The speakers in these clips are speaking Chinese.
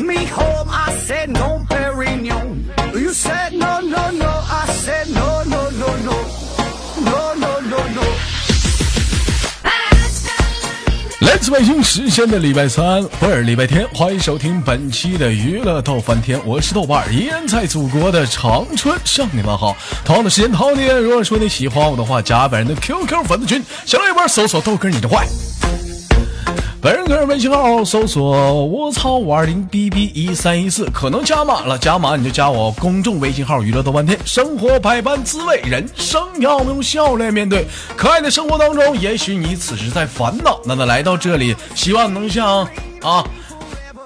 no. You say take me home, I said no, Perignon. You said no, no, no, I said no, no, no, no. No, no, no, no. 来自北京时间的礼拜三不是礼拜天，欢迎收听本期的娱乐逗翻天，我是豆瓣，依然在祖国的长春向你们好。同样的时间，同样的，如果说你喜欢我的话，加本人的 QQ 粉丝群，小一波搜索豆哥你的坏。本人个人微信号搜索我操五二零 b b 一三一四，可能加满了，加满你就加我公众微信号娱乐多半天。生活百般滋味，人生要用笑脸面对。可爱的生活当中，也许你此时在烦恼，那么来到这里，希望能像啊。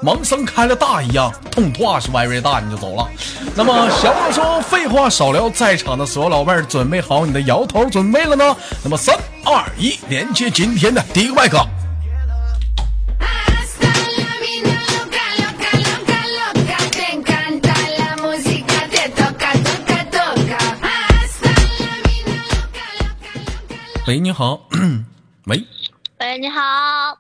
盲僧开了大一样，痛话是歪歪大你就走了。那么小话说，废话少聊，在场的所有老妹儿准备好你的摇头准备了呢？那么三二一，连接今天的第一个麦克。喂，你好，喂，喂，你好，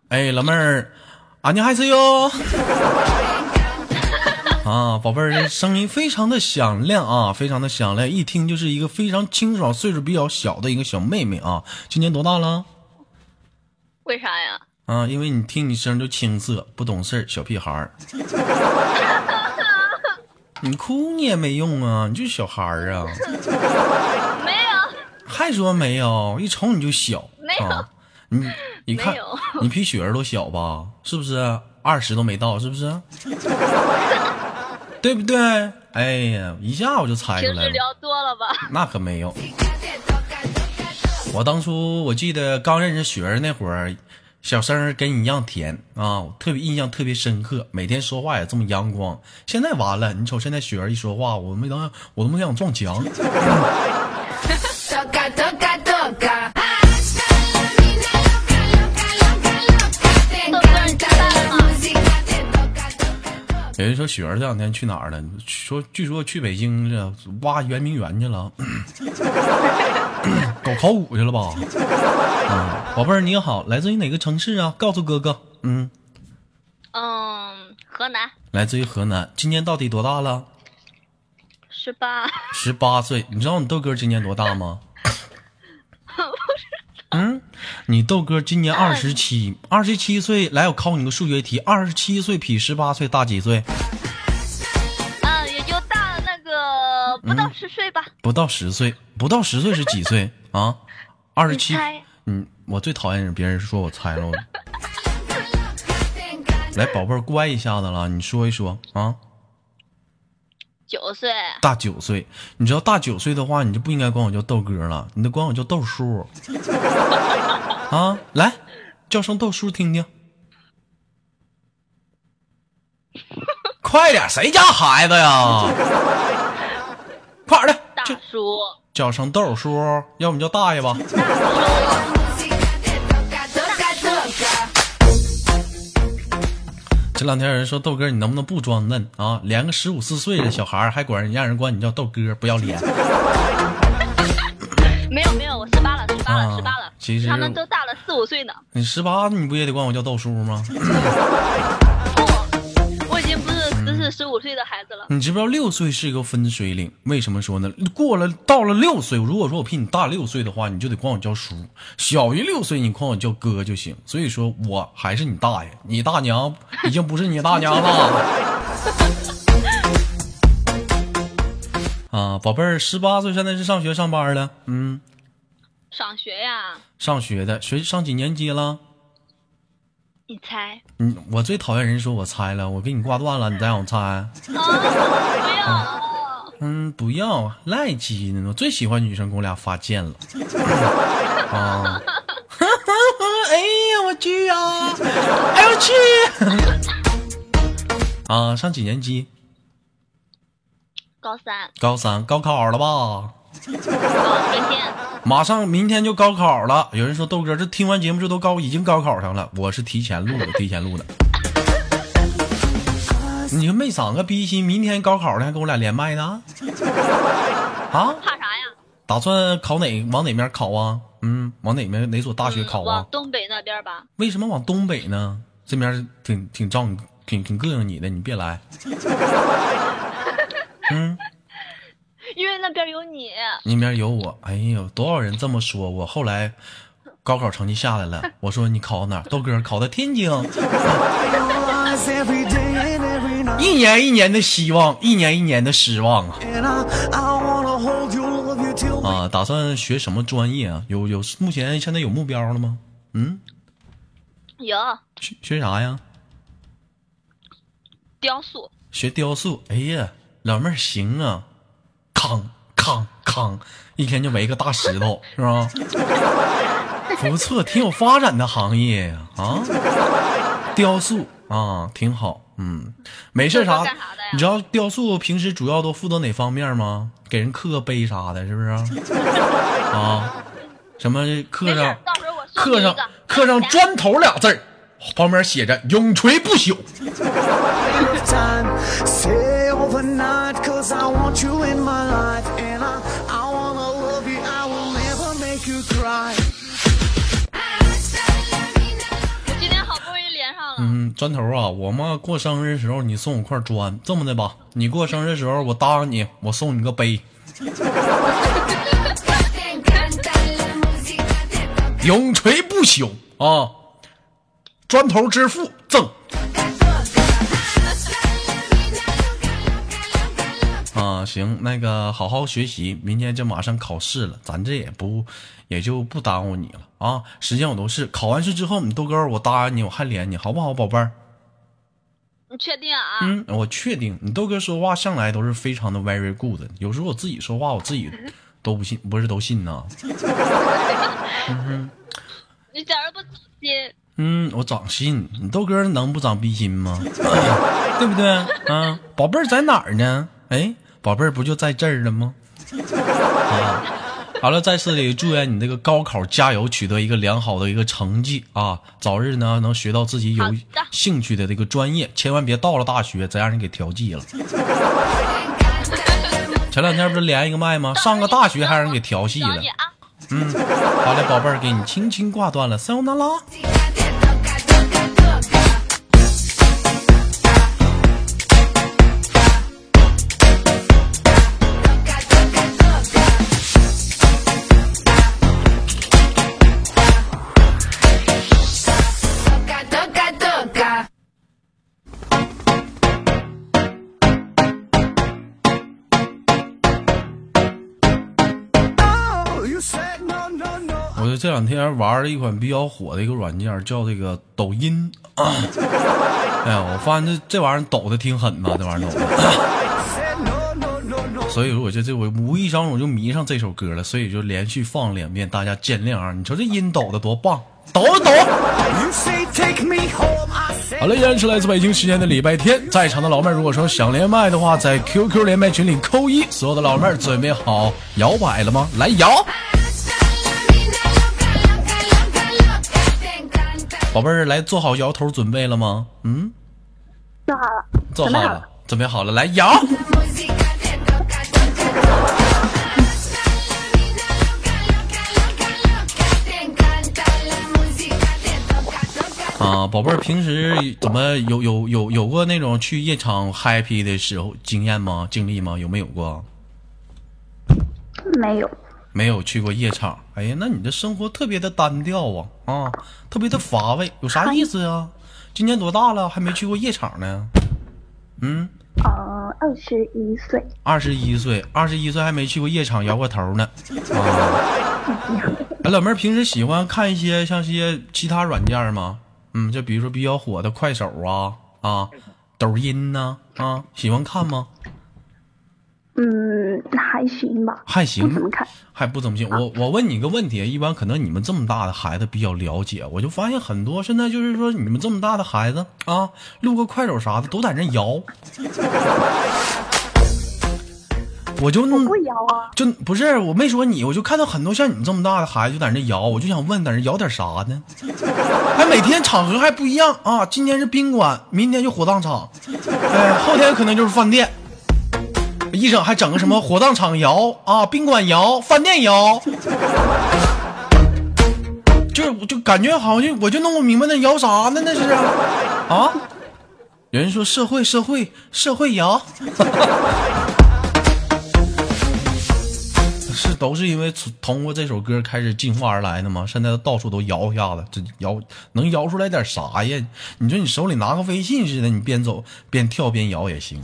哎，老妹儿，啊，你还是哟。啊，宝贝儿，声音非常的响亮啊，非常的响亮，一听就是一个非常清爽、岁数比较小的一个小妹妹啊。今年多大了？为啥呀？啊，因为你听你声就青涩，不懂事儿，小屁孩儿。你哭你也没用啊，你就是小孩儿啊。还说没有？一瞅你就小。没有啊、你你看你比雪儿都小吧？是不是？二十都没到，是不是？对不对？哎呀，一下我就猜出来了。平时聊多了吧？那可没有。我当初我记得刚认识雪儿那会儿，小声儿跟你一样甜啊，我特别印象特别深刻，每天说话也这么阳光。现在完了，你瞅现在雪儿一说话，我没当我都没想撞墙。有人说雪儿这两天去哪儿了？说据说去北京这挖圆明园去了，搞考古去了吧？嗯，宝贝儿你好，来自于哪个城市啊？告诉哥哥。嗯，嗯，河南来自于河南，今年到底多大了？十八，十八岁。你知道你豆哥今年多大吗？嗯，你豆哥今年二十七，二十七岁。来，我考你个数学题，二十七岁比十八岁大几岁？嗯，也就大了那个不到十岁吧。不到十岁，不到十岁是几岁啊？二十七。猜？嗯，我最讨厌别人说我猜了。来，宝贝儿，乖一下子了，你说一说啊。九岁，大九岁，你知道大九岁的话，你就不应该管我叫豆哥了，你得管我叫豆叔。啊，来，叫声豆叔听听。快点，谁家孩子呀？快点的，大叔，叫声豆叔，要不你叫大爷吧。这两天有人说豆哥，你能不能不装嫩啊？连个十五四岁的小孩儿还管人让人管你叫豆哥，不要脸。没有没有，我十八了，十八啊了，十八了。其实他们都大了四五岁呢。你十八，你不也得管我叫豆叔吗？四、十五岁的孩子了。你知不知道六岁是一个分水岭？为什么说呢？过了到了六岁，如果说我比你大六岁的话，你就得管我叫叔；小于六岁，你管我叫哥就行。所以说我还是你大爷，你大娘已经不是你大娘了。啊，宝贝儿，十八岁现在是上学上班了，嗯，上学呀？上学的，学上几年级了？你猜？嗯，我最讨厌人说我猜了，我给你挂断了，你再让我猜。啊！不要。嗯，不要赖鸡呢，我最喜欢女生给我俩发贱了。啊！哎呀，我去呀、哎我去！啊，上几年级？高三，高三，高考了吧？马上明天就高考了。有人说豆哥，这听完节目这都高已经高考上了，我是提前录的，提前录的。你就没长个逼心，明天高考了还跟我俩连麦呢？啊？怕啥呀？打算考哪往哪边考啊？嗯，往哪边哪所大学考啊嗯往？东北那边吧。为什么往东北呢？这边挺挺招你，挺挺膈应你的，你别来。嗯，那边有你。那边有我。哎呦，多少人这么说我。后来高考成绩下来了，我说你考哪？豆哥考的天津。一年一年的希望，一年一年的失望啊啊，打算学什么专业啊？有有，目前现在有目标了吗？嗯，有学学啥呀？雕塑，学雕塑。哎呀，老妹儿行啊，扛扛扛，一天就围个大石头，是吧？不错，挺有发展的行业呀啊雕塑啊，挺好。嗯，没事啥你知道雕塑平时主要都负责哪方面吗？给人刻个碑啥的，是不是？啊，什么刻上，刻上刻上砖头俩字儿，旁边写着永垂不朽。Stay overnight, cause I want you in my life. And I, I wanna love you, I will never make you cry. 我今天好不容易连上了，嗯，砖头啊，我妈过生日的时候你送我块砖，这么的吧，你过生日的时候我答应你，我送你个碑，Te encanta la música, te toca. 永垂不朽啊！砖头之父赠啊，行，那个好好学习，明天就马上考试了，咱这也不也就不耽误你了啊。时间我都是考完试之后，你豆哥儿我答应你，我还连你，好不好，宝贝儿？你确定啊？嗯，我确定，你豆哥说话向来都是非常的 very good，有时候我自己说话我自己 都不信，不是都信呐。你假如不走心，嗯，我长心，你豆哥能不长逼心吗？对不对？啊，宝贝儿在哪儿呢？哎，宝贝儿不就在这儿了吗？啊，好了，在此里祝愿你这个高考加油，取得一个良好的一个成绩啊！早日呢能学到自己有兴趣的这个专业，千万别到了大学再让人给调剂了。前两天不是连一个麦吗？上个大学还让人给调戏了！嗯，好嘞，宝贝儿，给你轻轻挂断了，塞欧那拉。就这两天玩了一款比较火的一个软件，叫这个抖音。啊、哎呀，我发现这这玩意儿抖的挺狠呐，这玩意儿抖的。所以说我就这我无意当中我就迷上这首歌了，所以就连续放两遍，大家见谅啊！你瞅这音抖的多棒，抖啊抖好了，依然是来自北京时间的礼拜天，在场的老妹儿如果说想连麦的话，在 QQ 连麦群里扣一，所有的老妹儿准备好摇摆了吗？来摇！宝贝儿，来做好摇头准备了吗？嗯，做好了，做好了，准备好了，来摇.啊，宝贝儿，平时怎么有有有有过那种去夜场 happy 的时候经验吗？经历吗？有没有过？没有，没有去过夜场。哎呀，那你的生活特别的单调啊啊，特别的乏味，有啥意思啊？今年多大了，还没去过夜场呢？嗯，呃，二十一岁，二十一岁，二十一岁还没去过夜场摇过头呢。啊，哎，老妹儿平时喜欢看一些像些其他软件吗？嗯，就比如说比较火的快手啊啊，抖音呢啊喜欢看吗？嗯，还行吧，还行，不怎么看。还不怎么行。我我问你个问题，一般可能你们这么大的孩子比较了解，我就发现很多现在就是说你们这么大的孩子啊，录个快手啥的都在那摇，我就弄不摇啊，就不是我没说你，我就看到很多像你们这么大的孩子就在那摇，我就想问，在那摇点啥呢？还每天场合还不一样啊，今天是宾馆，明天就火葬场，哎，后天可能就是饭店。一整还整个什么火葬场摇啊，宾馆摇，饭店摇，就是我就感觉好像就我就弄不明白那摇啥呢？那是啊？有人说社会社会社会摇，都是因为通过这首歌开始进化而来的吗？现在到处都摇一下子，这摇能摇出来点啥呀？你说你手里拿个微信似的，你边走边跳边摇也行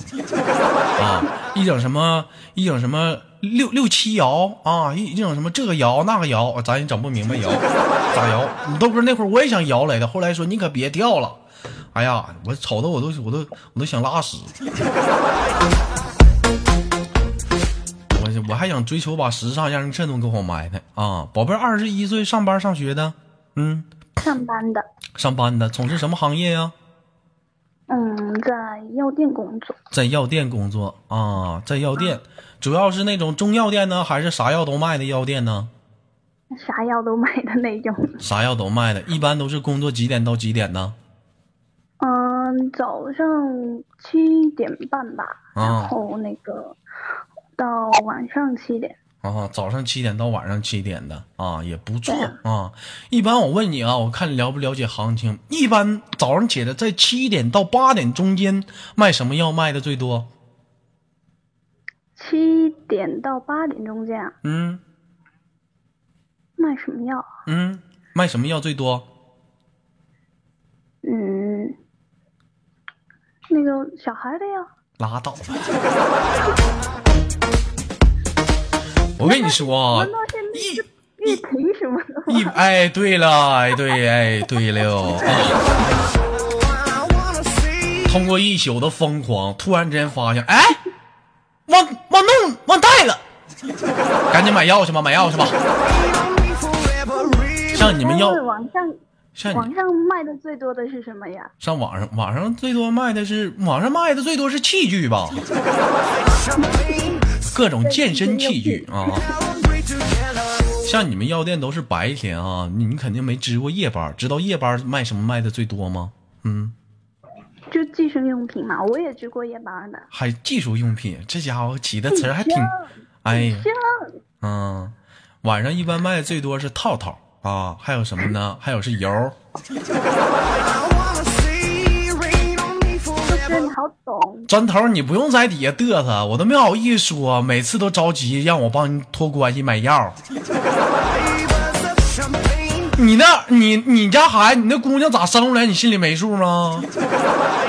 啊！一整什么一整什么六六七摇啊，一一整什么这个摇那个摇，咱也整不明白摇 咋摇。你豆哥那会儿我也想摇来的，后来说你可别跳了。哎呀，我瞅的我都我都我都想拉屎。我我还想追求把时尚让人这都给我埋汰啊！宝贝儿，二十一岁上班上学的，嗯，上班的，上班的，从事什么行业呀？嗯，在药店工作，在药店工作啊，在药店，主要是那种中药店呢，还是啥药都卖的药店呢？啥药都卖的那种。啥药都卖的，一般都是工作几点到几点呢？嗯，早上七点半吧，啊然后那个到晚上七点。啊，早上七点到晚上七点的啊，也不错啊啊。一般我问你啊，我看你了不了解行情？一般早上起来在七点到八点中间卖什么药卖的最多？七点到八点中间啊，嗯卖什么药啊？嗯，卖什么药最多？嗯，那个小孩的药。拉倒吧！我跟你说啊难，道现在是玉婷什么的？一哎，对了，哎对，哎对了啊！通过一宿的疯狂，突然之间发现，哎，忘忘弄忘带了，赶紧买药去吧，买药去吧。像你们药我想问网上像网上卖的最多的是什么呀？上网上，网上最多卖的是网上卖的最多是器具吧，各种健身器具啊。像你们药店都是白天啊，你们肯定没值过夜班，知道夜班卖什么卖的最多吗？嗯，就计生用品嘛，我也值过夜班的。还技术用品，这家伙起的词儿还挺，哎呀，嗯，晚上一般卖的最多是套套啊，还有什么呢？还有是油，就是你好懂。砖头，你不用在底下嘚瑟，我都没好意思说，每次都着急让我帮你托关系买药。你那，你你家孩子，你那姑娘咋生出来？你心里没数吗？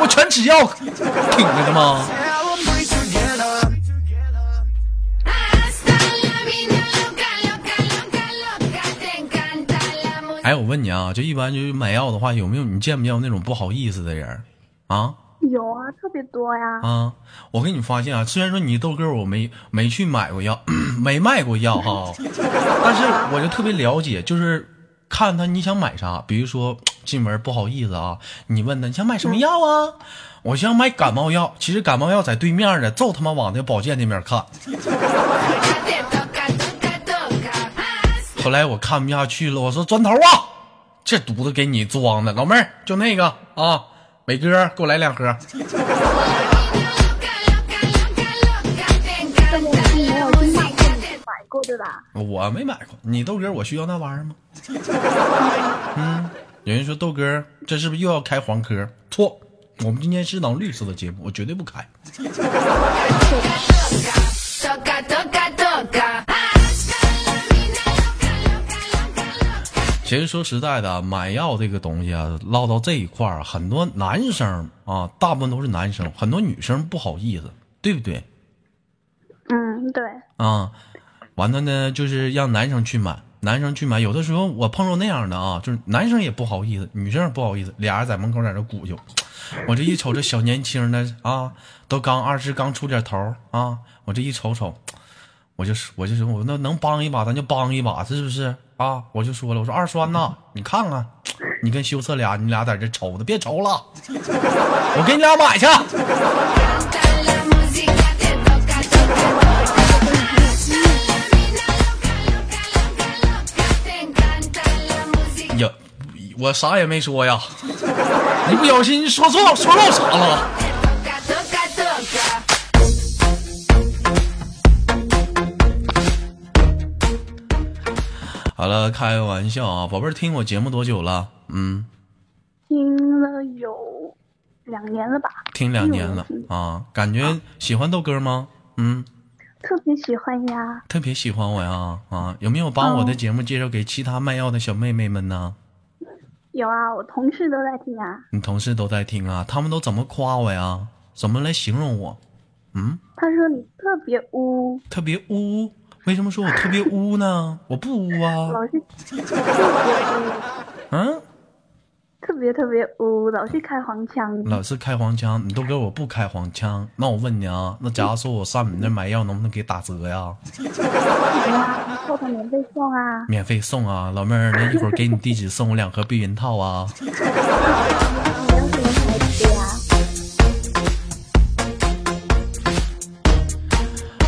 我全吃药挺着的吗？哎，我问你啊，就一般就是买药的话，有没有你见没见过那种不好意思的人啊？有啊，特别多呀。啊，我给你发现啊，虽然说你豆哥我没没去买过药，没卖过药哈，但是我就特别了解，就是看他你想买啥，比如说 进门不好意思啊，你问他你想买什么药啊？我想买感冒药，其实感冒药在对面呢，就他妈往那保健那边看。后来我看不下去了，我说砖头啊，这犊子给你装的，老妹儿就那个啊，伟哥给我来两盒。买过对吧？我没买过，你豆哥我需要那玩意儿吗？嗯，有人说豆哥这是不是又要开黄科？错，我们今天是档绿色的节目，我绝对不开。其实说实在的啊，买药这个东西啊，唠到这一块儿啊，很多男生啊，大部分都是男生，很多女生不好意思，对不对？嗯，对。啊，完了呢，就是让男生去买，男生去买。有的时候我碰着那样的啊，就是男生也不好意思，女生也不好意思，俩人在门口在这鼓秋。我这一瞅，这小年轻的啊，都刚二十，刚出点头啊，我这一瞅瞅，我就说，我就说，我那能帮一把，咱就帮一把，是不是啊？我就说了，我说二栓呐，你看看，你跟修策俩，你俩在这瞅着，别瞅了，我给你俩买去。我啥也没说呀，一不小心说错说漏啥了。好了，开个玩笑啊，宝贝儿，听我节目多久了？嗯，听了有两年了吧，听两年了啊，感觉喜欢豆哥吗？嗯，特别喜欢呀。特别喜欢我呀啊！有没有把我的节目介绍给其他卖药的小妹妹们呢？有啊，我同事都在听啊。你同事都在听啊，他们都怎么夸我呀？怎么来形容我？嗯，他说你特别污，特别污。为什么说我特别污呢？我不污啊。老是嗯，特别特别污，老是开黄腔。老是开黄腔，你都给我不开黄腔。那我问你啊，那假如说我上你那买药，能不能给打折呀？啊，后头免费送啊。免费送啊，老妹儿，那一会儿给你地址送我两盒避孕套啊。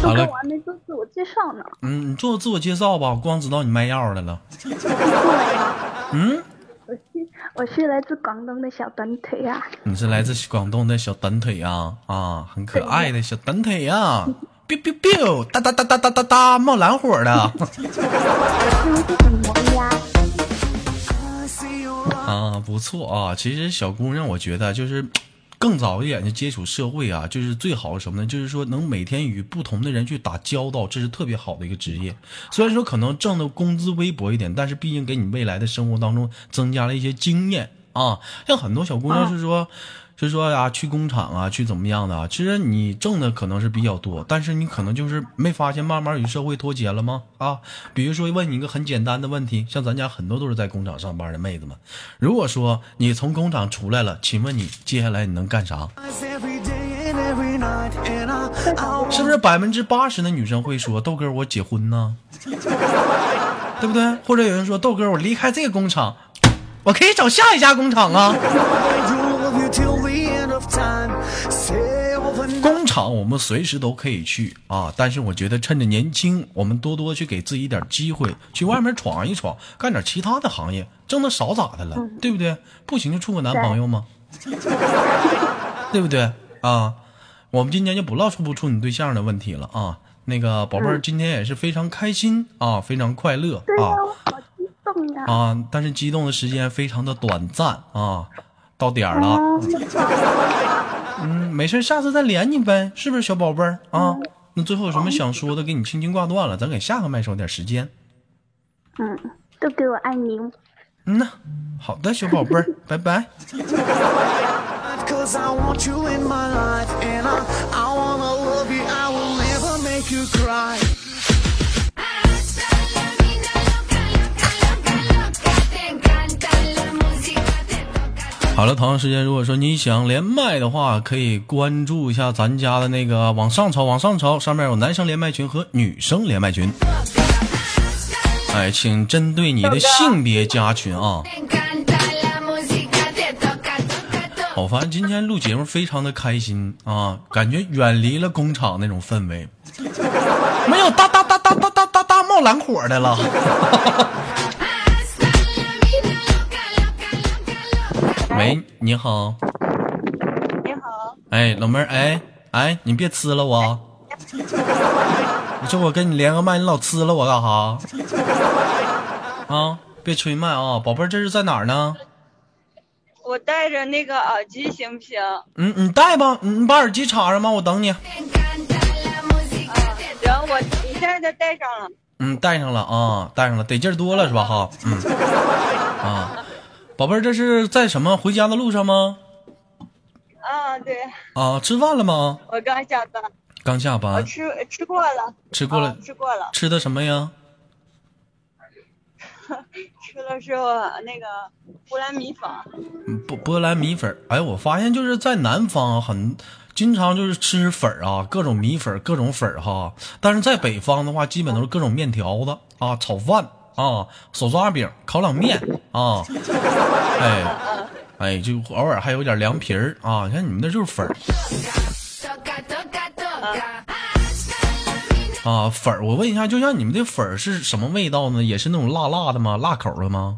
好了，我还没做介绍呢。嗯，你做自我介绍吧，我光知道你卖药的了。嗯，我是我是来自广东的小短腿啊。你是来自广东的小短腿呀、啊，很可爱的小短腿呀、biu biu biu，哒哒哒哒哒哒哒，冒蓝火的？啊，不错啊。其实小姑娘，我觉得就是更早一点就接触社会啊，就是最好什么呢？就是说能每天与不同的人去打交道，这是特别好的一个职业。虽然说可能挣的工资微薄一点，但是毕竟给你未来的生活当中增加了一些经验啊。像很多小姑娘是说。是说呀，去工厂啊，去怎么样的啊？其实你挣的可能是比较多，但是你可能就是没发现，慢慢与社会脱节了吗？啊，比如说问你一个很简单的问题，像咱家很多都是在工厂上班的妹子们，如果说你从工厂出来了，请问你接下来你能干啥？是不是百分之八十的女生会说豆哥我结婚呢？对不对？或者有人说豆哥我离开这个工厂，我可以找下一家工厂啊。工厂我们随时都可以去啊，但是我觉得趁着年轻，我们多多去给自己一点机会，去外面闯一闯，干点其他的行业，挣的少咋的了，对不对？不行就处个男朋友吗？对不对啊？我们今天就不唠处不处你对象的问题了啊。那个宝贝儿，今天也是非常开心啊，非常快乐啊！啊！但是激动的时间非常的短暂啊，到点儿了。嗯，没事，下次再连你呗，是不是小宝贝儿啊？那最后有什么想说的，给你轻轻挂断了，咱给下个麦手点时间。嗯，都给我爱你。嗯呐，好的，小宝贝儿，拜拜。好了，同样时间，如果说你想连麦的话，可以关注一下咱家的那个往上朝，往上朝，上面有男生连麦群和女生连麦群。哎，请针对你的性别加群啊.我发现今天录节目非常的开心啊，感觉远离了工厂那种氛围，没有哒哒哒哒哒哒哒哒冒蓝火的了。你好，你好，哎，老妹儿，哎哎，你别吃了我，你说我跟你连个麦，你老吃了我干哈？啊，别吹麦啊，宝贝儿，这是在哪儿呢？我戴着那个耳机行不行？嗯，你戴吧，你你把耳机插上吧，我等你。行，我你现在就戴上了。嗯，带上了啊，戴上了，得劲儿多了是吧？哈，嗯，啊，宝贝儿，这是在什么回家的路上吗？啊，对，啊，吃饭了吗？我刚下班，刚下班我班，吃吃过了，吃过了啊吃过了，吃的什么呀？吃的是我那个波兰米粉。嗯波波兰米粉。哎，我发现就是在南方啊很经常就是吃粉儿啊，各种米粉，各种粉儿哈。但是在北方的话，基本都是各种面条子啊，炒饭啊，手抓饼、烤冷面啊，哎哎，就偶尔还有点凉皮儿啊。像你们那就是粉儿啊，粉儿。我问一下，就像你们的粉儿是什么味道呢？也是那种辣辣的吗？辣口的吗？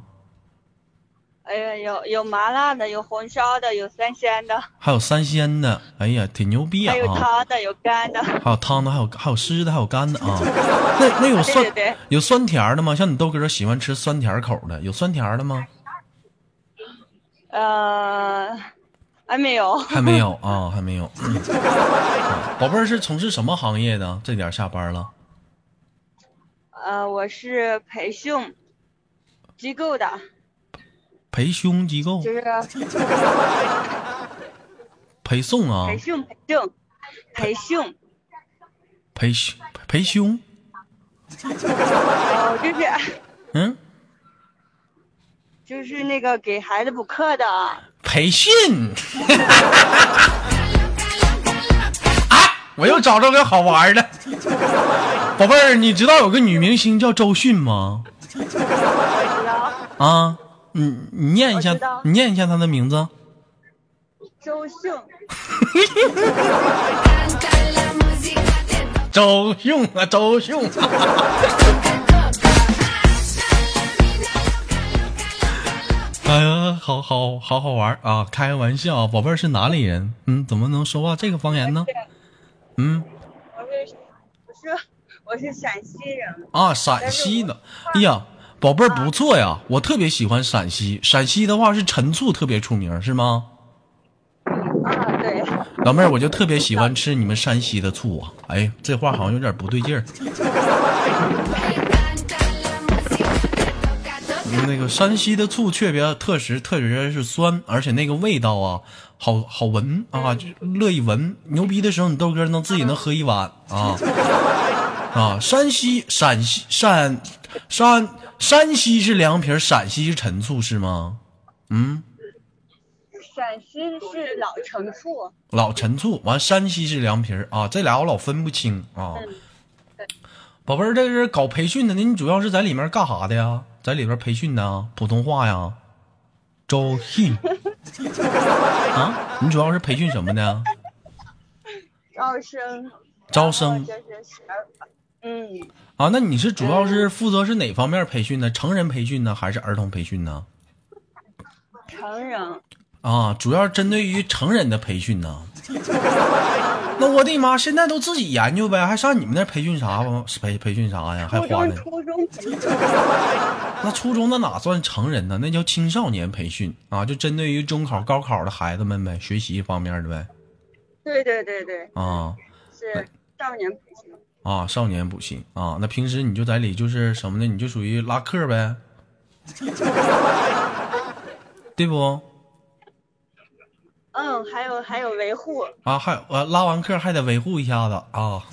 哎呀，有有麻辣的，有红烧的，有三鲜的，还有三鲜的，哎呀，挺牛逼啊！还有汤的，有干的。还有汤的，还有还有湿的，还有干的啊。那那有酸有酸甜的吗？像你豆哥喜欢吃酸甜口的，有酸甜的吗？呃，还没有。还没有 啊，还没有。宝贝儿是从事什么行业的？这点下班了。呃，我是培训机构的，培训机构就是 陪送啊培，训培训培训，培训培训，哦，就是嗯，就是那个给孩子补课的。培训。啊！我又找着个好玩的。宝贝儿，你知道有个女明星叫周迅吗？啊，你你念一下你念一下他的名字。周迅 周迅啊，周迅啊。哎呀，好好好好玩啊！开个玩笑，宝贝儿是哪里人？嗯，怎么能说话这个方言呢？嗯我是我是我是陕西人，啊，陕西的。哎呀，宝贝儿不错呀，我特别喜欢陕西。陕西的话是陈醋特别出名，是吗？啊，对，老妹儿，我就特别喜欢吃你们山西的醋啊！哎，这话好像有点不对劲儿。那个山西的醋确别特实，特别是酸，而且那个味道啊，好好闻啊，就乐意闻。牛逼的时候，你豆哥能自己能喝一碗啊啊！山西、陕西、山山山西是凉皮儿，陕西是陈醋是吗？嗯，陕西是老陈醋，老陈醋，完山西是凉皮儿啊，这俩我老分不清啊。宝贝儿，这是搞培训的，那你主要是在里面干啥的呀？在里边培训呢？普通话呀？周迅 啊？你主要是培训什么的？招生，招生嗯，啊？那你是主要是负责是哪方面培训呢？成人培训呢，还是儿童培训呢？成人，啊，主要针对于成人的培训呢。那我的妈，现在都自己研究呗，还上你们那培训啥吧？培培训啥呀？还花呢？那初中那哪算成人呢？那叫青少年培训啊，就针对于中考、高考的孩子们呗，学习方面的呗。对对对对，啊是少年培训，啊，少年补习啊，那平时你就在里就是什么呢？你就属于拉客呗，对不？嗯，还有还有维护，啊，还呃拉完客还得维护一下子啊。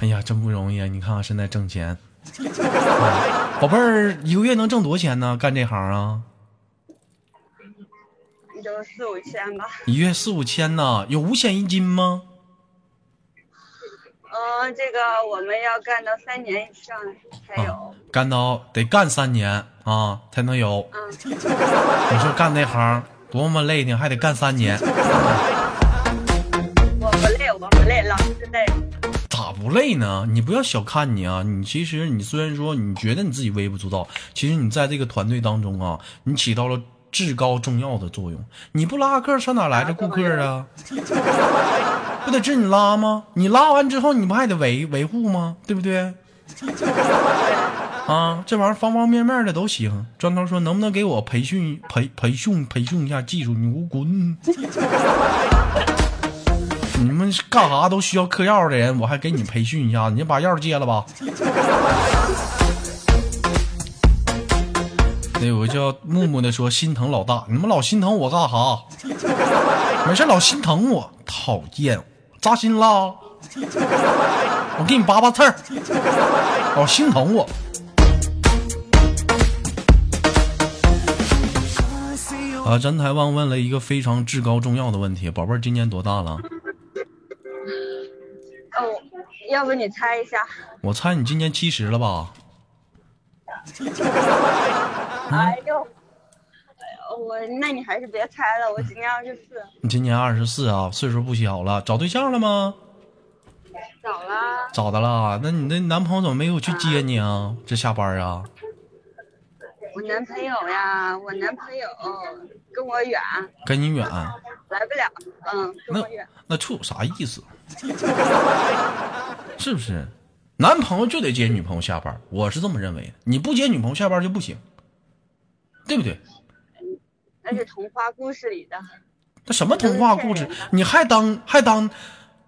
哎呀，真不容易啊！你看看现在挣钱，啊宝贝儿一个月能挣多少钱呢？干这行啊，也就四五千吧。一月四五千呢，有五险一金吗？嗯，这个我们要干到三年以上才有。啊，干到得干三年啊才能有。嗯，你说干那行多么累呢，还得干三年，我不累，我不累，老师累。咋不累呢？你不要小看你啊！你其实你虽然说你觉得你自己微不足道，其实你在这个团队当中啊，你起到了至高重要的作用。你不拉客，上哪来的顾客啊？不得治你拉吗？你拉完之后，你不还得维维护吗？对不对？啊，这玩意儿方方面面的都行。砖头说，能不能给我培训培培训培训一下技术？你给我滚！你们干啥都需要嗑药的人，我还给你培训一下，你把药戒了吧。那有个叫木木的说心疼老大，你们老心疼我干啥？没事老心疼我，讨厌，扎心啦！我给你拔拔刺儿，老心疼我。啊，詹台旺问了一个非常至高重要的问题，宝贝儿今年多大了？哦，要不你猜一下？我猜你今年七十了吧？哎呦，我那你还是别猜了，我今年二十四，你今年二十四啊，岁数不小了，找对象了吗？找了。找的了，那你那男朋友怎么没有去接你啊？这下班啊？我男朋友呀，我男朋友跟我远，跟你远，来不了。嗯，跟那我远。那处有啥意思？是不是？男朋友就得接女朋友下班，我是这么认为的。你不接女朋友下班就不行，对不对？那是童话故事里的。那什么童话故事？你还当还当？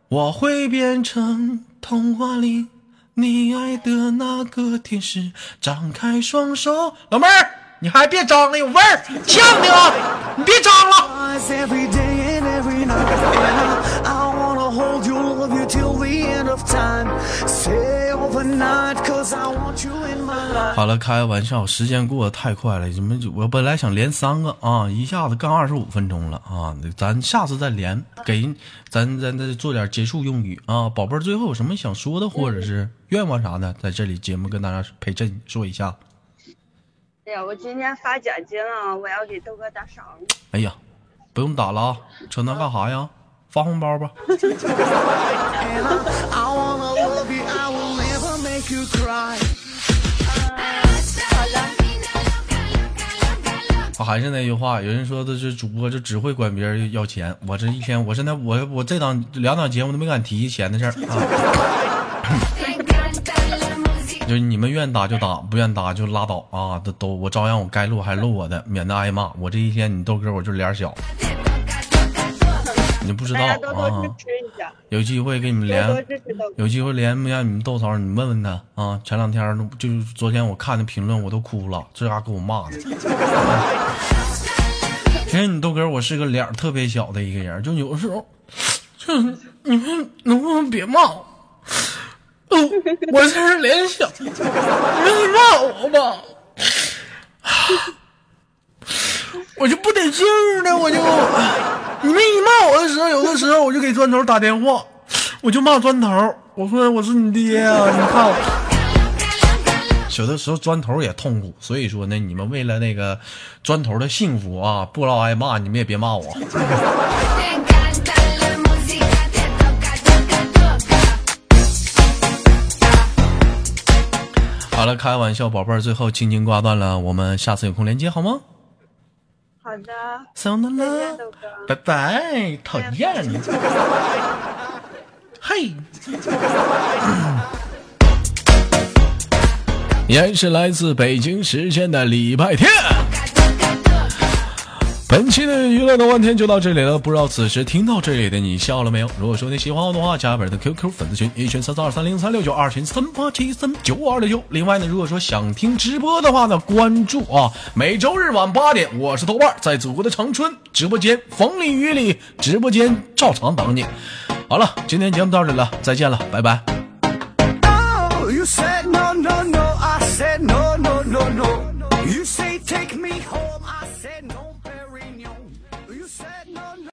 我会变成童话里你爱的那个天使，张开双手。老妹儿，你还别张了，有味儿，呛的啊！你别张了。好了，开个玩笑，时间过得太快了。怎么就我本来想连三个啊，一下子干二十五分钟了啊，咱下次再连，给咱咱再做点结束用语啊，宝贝儿，最后有什么想说的或者是愿望啥的，在这里节目跟大家陪衬说一下。哎呀，我今天发奖金了，我要给豆哥打赏。哎呀，不用打了啊，扯那干啥呀？发红包吧。make you cry. 啊还是那句话，有人说的是主播就只会管别人要钱，我这一天，我现在我我这档两档节目都没敢提钱的事儿啊。就是你们愿打就打，不愿打就拉倒啊！都都，我照样我该录还录我的，免得挨骂。我这一天你豆哥我就脸小，你不知道啊有机会给你们多多连。有机会连让你们豆嫂，你问问他啊。前两天就是昨天我看的评论我都哭了，这家给我骂的。其实你豆哥我是个脸特别小的一个人，就有时候，就是你们能不能别骂我？哦，我这是脸小，你们骂我吧，我就不得劲儿呢，我就，你们一骂我的时候，有的时候我就给砖头打电话，我就骂砖头，我说我是你爹啊，你看我。有的时候砖头也痛苦，所以说呢，你们为了那个砖头的幸福啊，不劳挨骂，你们也别骂我。好了，开玩笑，宝贝儿，最后轻轻挂断了，我们下次有空连接好吗？好的，撒由那再见，拉，豆哥。拜拜，讨厌你。嘿。依然是来自北京时间的礼拜天。本期的娱乐的万天就到这里了，不知道此时听到这里的你笑了没有？如果说你喜欢我的话，加本人的 QQ 粉丝群一群三三二三零三六九，二群三八七三九二六九。另外呢，如果说想听直播的话呢，关注啊，每周日晚八点，我是豆瓣，在祖国的长春直播间，风里雨里，直播间照常等你。好了，今天节目到这里了，再见了，拜拜。You said no, no, no. I said no, no, no, no. You say take